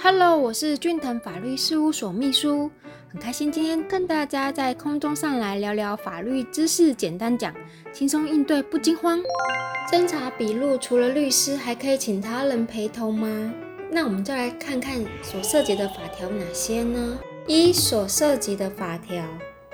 Hello，我是俊腾法律事务所秘书，很开心今天跟大家在空中上来聊聊法律知识，简单讲，轻松应对不惊慌。侦查笔录除了律师，还可以请他人陪同吗？那我们就来看看所涉及的法条哪些呢？一所涉及的法条，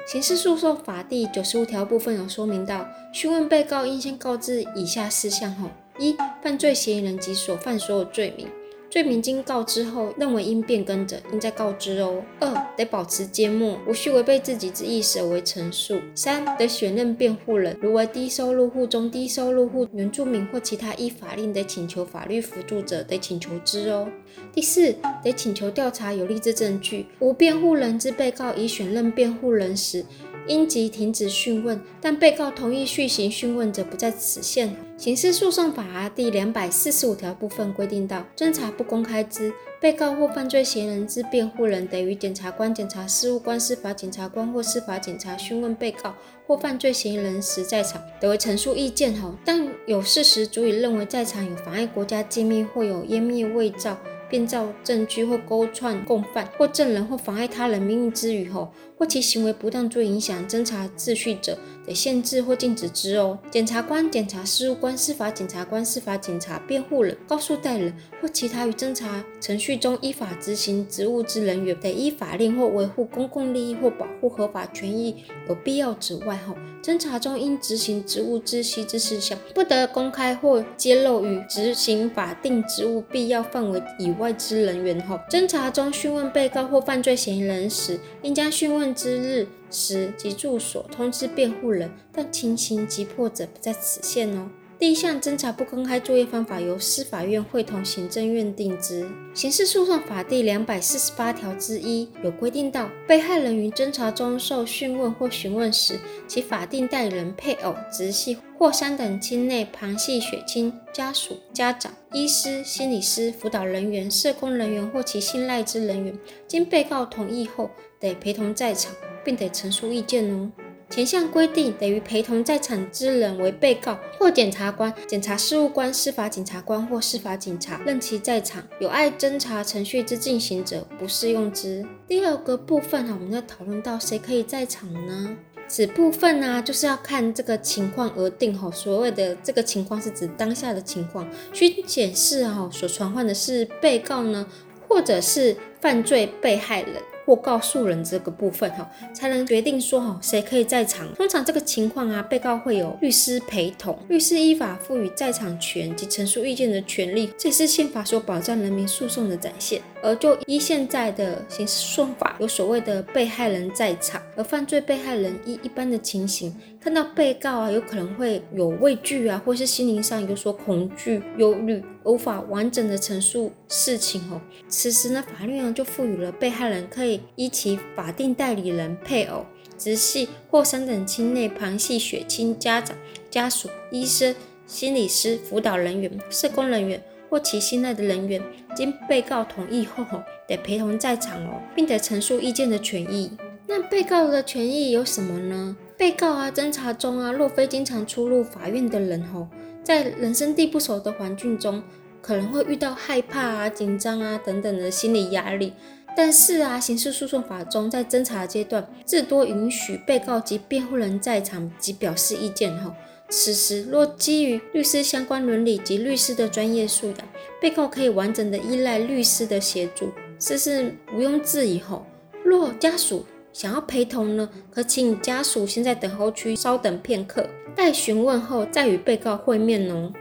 刑事诉讼法第九十五条部分有说明到，讯问被告应先告知以下事项后：一、犯罪嫌疑人及所犯所有罪名。罪名经告知后，认为应变更者，应再告知哦。二得保持缄默，无需违背自己之意识而为陈述。三得选任辩护人，如为低收入户中低收入户、原住民或其他依法令得请求法律辅助者，得请求之哦。第四得请求调查有利之证据。无辩护人之被告已选任辩护人时，应即停止讯问，但被告同意续行讯问者，不在此限。刑事诉讼法第两百四十五条部分规定到，侦查不公开之被告或犯罪嫌疑人之辩护人，得于检察官、检察事务官、司法检察官或司法警察讯问被告或犯罪嫌疑人时在场，得为陈述意见后，但有事实足以认为在场有妨碍国家机密或有湮灭伪造。编造证据或勾串共犯或证人或妨碍他人名誉之余后，或其行为不当作影响侦查秩序者，得限制或禁止之哦。检察官、检察事务官、司法检察官、司法警察、辩护人、告诉代理人或其他于侦查程序中依法执行职务之人员，得依法令或维护公共利益或保护合法权益有必要之外后，侦查中应执行职务知悉之事项，不得公开或揭露与执行法定职务必要范围以外。资人员后，侦查中讯问被告或犯罪嫌疑人时，应将讯问之日时及住所通知辩护人，但情形急迫者不在此限哦。第一项侦查不公开作业方法由司法院会同行政院定之。刑事诉讼法第两百四十八条之一有规定到，被害人于侦查中受讯问或询问时，其法定代理人、配偶、直系或三等亲内旁系血亲家属、家长、医师、心理师、辅导人员、社工人员或其信赖之人员，经被告同意后，得陪同在场，并得陈述意见哦。前项规定等于陪同在场之人为被告或检察官、检察事务官、司法检察官或司法警察，任其在场有碍侦查程序之进行者，不适用之。第二个部分哈，我们要讨论到谁可以在场呢？此部分呢，就是要看这个情况而定哈。所谓的这个情况是指当下的情况，需显示哈所传唤的是被告呢，或者是犯罪被害人。或告诉人这个部分哈，才能决定说哈谁可以在场。通常这个情况啊，被告会有律师陪同，律师依法赋予在场权及陈述意见的权利，这是宪法所保障人民诉讼的展现。而就依现在的刑事诉讼法，有所谓的被害人在场，而犯罪被害人依一般的情形，看到被告啊，有可能会有畏惧啊，或是心灵上有所恐惧、忧虑，无法完整的陈述事情哦。此时呢，法律呢就赋予了被害人可以依其法定代理人、配偶、直系或三等亲内旁系血亲、家长、家属、医生、心理师、辅导人员、社工人员。或其信赖的人员，经被告同意后，得陪同在场哦，并得陈述意见的权益。那被告的权益有什么呢？被告啊，侦查中啊，若非经常出入法院的人吼，在人生地不熟的环境中，可能会遇到害怕啊、紧张啊等等的心理压力。但是啊，刑事诉讼法中在侦查阶段，至多允许被告及辩护人在场及表示意见吼。此时，若基于律师相关伦理及律师的专业素养，被告可以完整的依赖律师的协助，这是毋庸置疑。吼，若家属想要陪同呢，可请家属先在等候区稍等片刻，待询问后再与被告会面哦。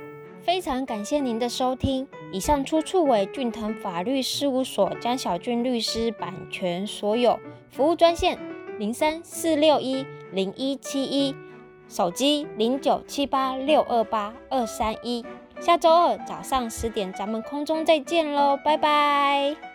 非常感谢您的收听，以上出处为俊腾法律事务所江小俊律师版权所有，服务专线零三四六一零一七一。手机零九七八六二八二三一，下周二早上十点，咱们空中再见喽，拜拜。